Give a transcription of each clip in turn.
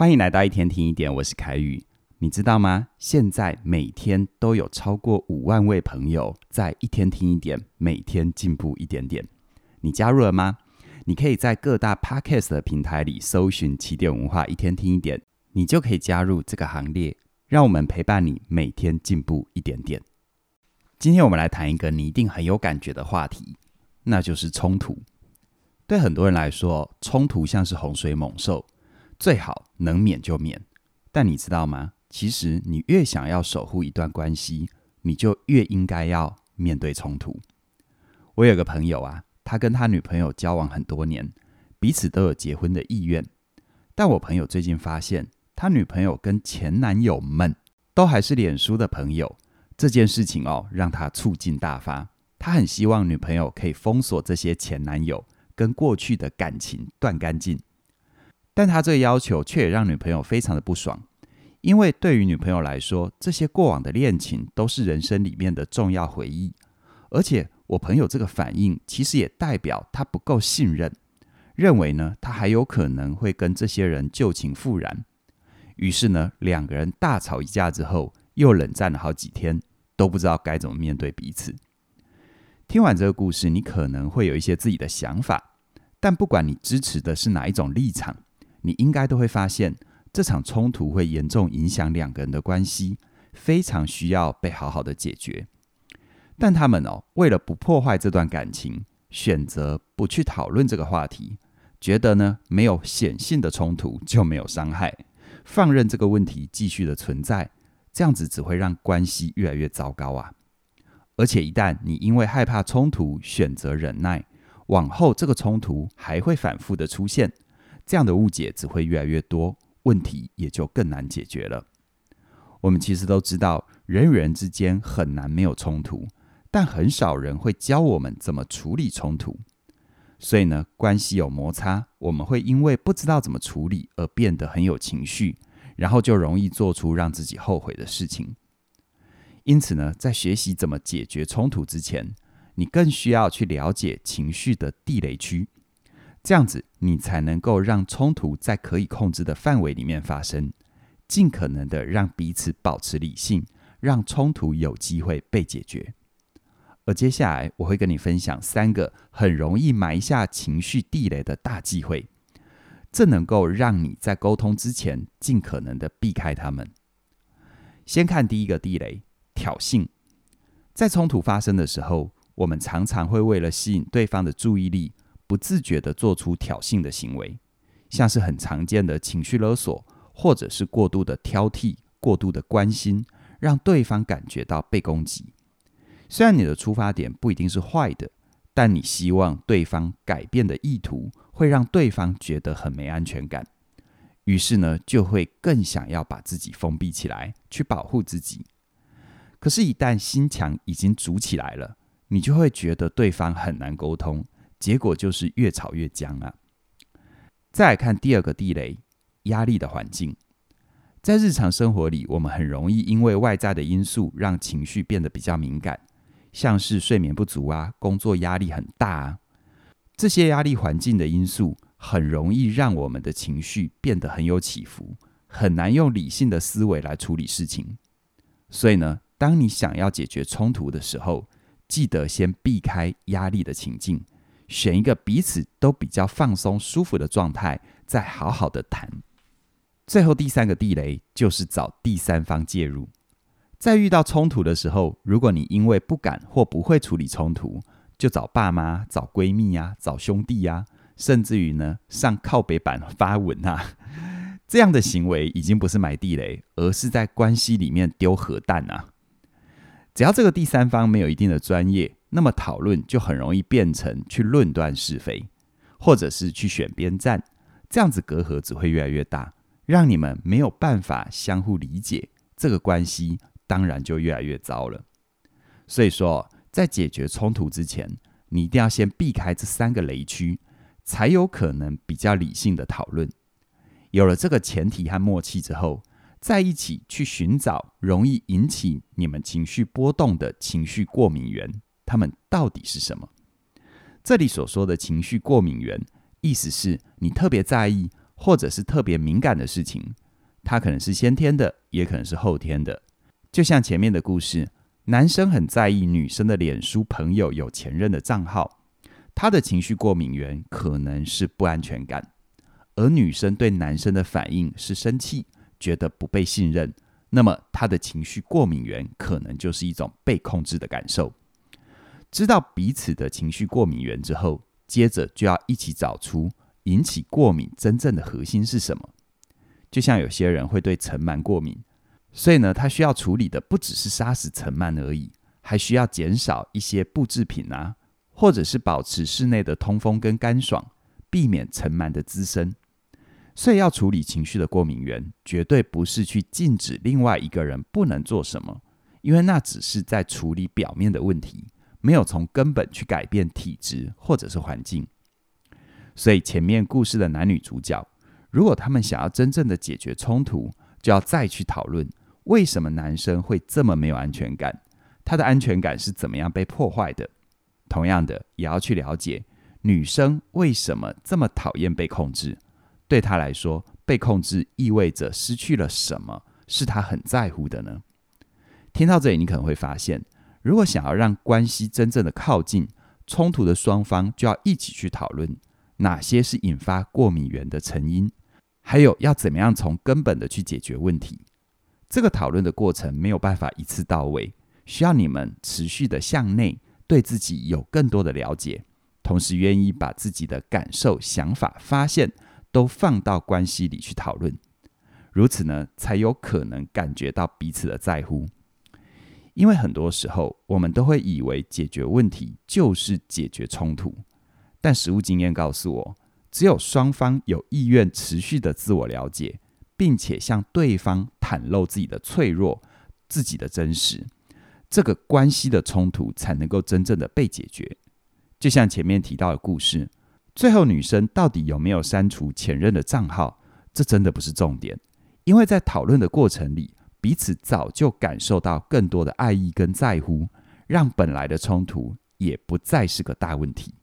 欢迎来到一天听一点，我是凯宇。你知道吗？现在每天都有超过五万位朋友在一天听一点，每天进步一点点。你加入了吗？你可以在各大 Podcast 的平台里搜寻“起点文化一天听一点”，你就可以加入这个行列。让我们陪伴你，每天进步一点点。今天我们来谈一个你一定很有感觉的话题，那就是冲突。对很多人来说，冲突像是洪水猛兽。最好能免就免，但你知道吗？其实你越想要守护一段关系，你就越应该要面对冲突。我有个朋友啊，他跟他女朋友交往很多年，彼此都有结婚的意愿。但我朋友最近发现，他女朋友跟前男友们都还是脸书的朋友，这件事情哦，让他醋劲大发。他很希望女朋友可以封锁这些前男友，跟过去的感情断干净。但他这个要求却也让女朋友非常的不爽，因为对于女朋友来说，这些过往的恋情都是人生里面的重要回忆，而且我朋友这个反应其实也代表他不够信任，认为呢他还有可能会跟这些人旧情复燃，于是呢两个人大吵一架之后，又冷战了好几天，都不知道该怎么面对彼此。听完这个故事，你可能会有一些自己的想法，但不管你支持的是哪一种立场。你应该都会发现，这场冲突会严重影响两个人的关系，非常需要被好好的解决。但他们哦，为了不破坏这段感情，选择不去讨论这个话题，觉得呢没有显性的冲突就没有伤害，放任这个问题继续的存在，这样子只会让关系越来越糟糕啊！而且一旦你因为害怕冲突选择忍耐，往后这个冲突还会反复的出现。这样的误解只会越来越多，问题也就更难解决了。我们其实都知道，人与人之间很难没有冲突，但很少人会教我们怎么处理冲突。所以呢，关系有摩擦，我们会因为不知道怎么处理而变得很有情绪，然后就容易做出让自己后悔的事情。因此呢，在学习怎么解决冲突之前，你更需要去了解情绪的地雷区。这样子，你才能够让冲突在可以控制的范围里面发生，尽可能的让彼此保持理性，让冲突有机会被解决。而接下来，我会跟你分享三个很容易埋下情绪地雷的大忌讳，这能够让你在沟通之前尽可能的避开他们。先看第一个地雷：挑衅。在冲突发生的时候，我们常常会为了吸引对方的注意力。不自觉地做出挑衅的行为，像是很常见的情绪勒索，或者是过度的挑剔、过度的关心，让对方感觉到被攻击。虽然你的出发点不一定是坏的，但你希望对方改变的意图会让对方觉得很没安全感，于是呢，就会更想要把自己封闭起来，去保护自己。可是，一旦心墙已经筑起来了，你就会觉得对方很难沟通。结果就是越吵越僵啊！再来看第二个地雷，压力的环境。在日常生活里，我们很容易因为外在的因素让情绪变得比较敏感，像是睡眠不足啊，工作压力很大啊。这些压力环境的因素很容易让我们的情绪变得很有起伏，很难用理性的思维来处理事情。所以呢，当你想要解决冲突的时候，记得先避开压力的情境。选一个彼此都比较放松、舒服的状态，再好好的谈。最后第三个地雷就是找第三方介入。在遇到冲突的时候，如果你因为不敢或不会处理冲突，就找爸妈、找闺蜜呀、啊、找兄弟呀、啊，甚至于呢上靠北版发文啊，这样的行为已经不是埋地雷，而是在关系里面丢核弹啊！只要这个第三方没有一定的专业。那么讨论就很容易变成去论断是非，或者是去选边站，这样子隔阂只会越来越大，让你们没有办法相互理解，这个关系当然就越来越糟了。所以说，在解决冲突之前，你一定要先避开这三个雷区，才有可能比较理性的讨论。有了这个前提和默契之后，在一起去寻找容易引起你们情绪波动的情绪过敏源。他们到底是什么？这里所说的情绪过敏源，意思是你特别在意或者是特别敏感的事情，它可能是先天的，也可能是后天的。就像前面的故事，男生很在意女生的脸书朋友有前任的账号，他的情绪过敏源可能是不安全感，而女生对男生的反应是生气，觉得不被信任，那么他的情绪过敏源可能就是一种被控制的感受。知道彼此的情绪过敏源之后，接着就要一起找出引起过敏真正的核心是什么。就像有些人会对尘螨过敏。所以呢，他需要处理的不只是杀死尘螨而已，还需要减少一些布制品啊，或者是保持室内的通风跟干爽，避免尘螨的滋生。所以要处理情绪的过敏源，绝对不是去禁止另外一个人不能做什么，因为那只是在处理表面的问题，没有从根本去改变体质或者是环境。所以前面故事的男女主角，如果他们想要真正的解决冲突，就要再去讨论。为什么男生会这么没有安全感？他的安全感是怎么样被破坏的？同样的，也要去了解女生为什么这么讨厌被控制。对她来说，被控制意味着失去了什么，是她很在乎的呢？听到这里，你可能会发现，如果想要让关系真正的靠近，冲突的双方就要一起去讨论哪些是引发过敏源的成因，还有要怎么样从根本的去解决问题。这个讨论的过程没有办法一次到位，需要你们持续的向内，对自己有更多的了解，同时愿意把自己的感受、想法、发现都放到关系里去讨论，如此呢，才有可能感觉到彼此的在乎。因为很多时候，我们都会以为解决问题就是解决冲突，但实务经验告诉我，只有双方有意愿持续的自我了解。并且向对方袒露自己的脆弱、自己的真实，这个关系的冲突才能够真正的被解决。就像前面提到的故事，最后女生到底有没有删除前任的账号，这真的不是重点，因为在讨论的过程里，彼此早就感受到更多的爱意跟在乎，让本来的冲突也不再是个大问题。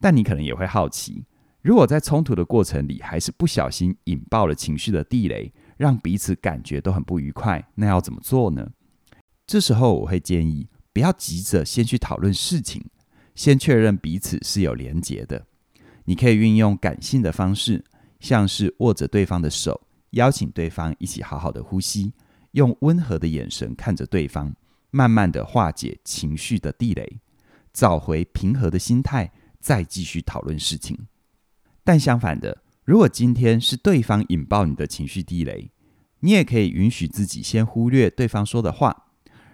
但你可能也会好奇。如果在冲突的过程里，还是不小心引爆了情绪的地雷，让彼此感觉都很不愉快，那要怎么做呢？这时候我会建议，不要急着先去讨论事情，先确认彼此是有连结的。你可以运用感性的方式，像是握着对方的手，邀请对方一起好好的呼吸，用温和的眼神看着对方，慢慢的化解情绪的地雷，找回平和的心态，再继续讨论事情。但相反的，如果今天是对方引爆你的情绪地雷，你也可以允许自己先忽略对方说的话，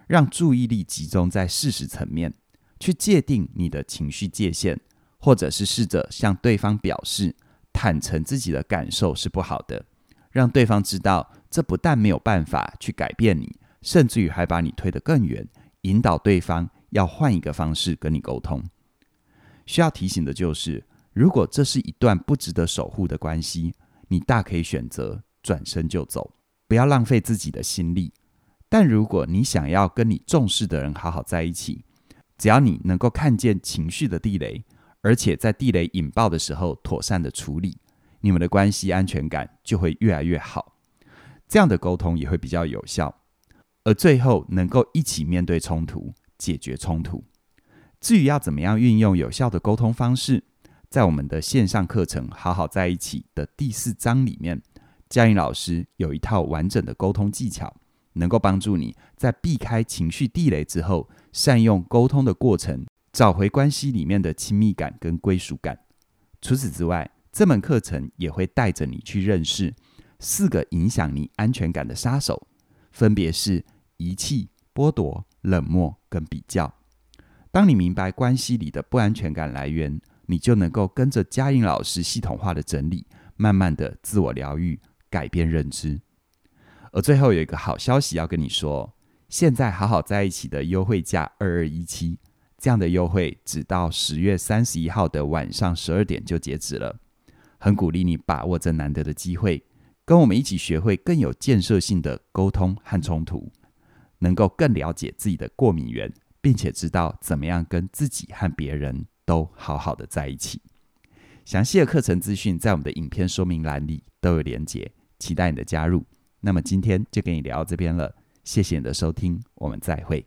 让注意力集中在事实层面，去界定你的情绪界限，或者是试着向对方表示，坦诚自己的感受是不好的，让对方知道这不但没有办法去改变你，甚至于还把你推得更远，引导对方要换一个方式跟你沟通。需要提醒的就是。如果这是一段不值得守护的关系，你大可以选择转身就走，不要浪费自己的心力。但如果你想要跟你重视的人好好在一起，只要你能够看见情绪的地雷，而且在地雷引爆的时候妥善的处理，你们的关系安全感就会越来越好。这样的沟通也会比较有效，而最后能够一起面对冲突，解决冲突。至于要怎么样运用有效的沟通方式，在我们的线上课程《好好在一起》的第四章里面，嘉颖老师有一套完整的沟通技巧，能够帮助你在避开情绪地雷之后，善用沟通的过程，找回关系里面的亲密感跟归属感。除此之外，这门课程也会带着你去认识四个影响你安全感的杀手，分别是遗弃、剥夺、冷漠跟比较。当你明白关系里的不安全感来源，你就能够跟着嘉玲老师系统化的整理，慢慢的自我疗愈，改变认知。而最后有一个好消息要跟你说，现在好好在一起的优惠价二二一七，这样的优惠只到十月三十一号的晚上十二点就截止了。很鼓励你把握这难得的机会，跟我们一起学会更有建设性的沟通和冲突，能够更了解自己的过敏源，并且知道怎么样跟自己和别人。都好好的在一起。详细的课程资讯在我们的影片说明栏里都有连结，期待你的加入。那么今天就跟你聊到这边了，谢谢你的收听，我们再会。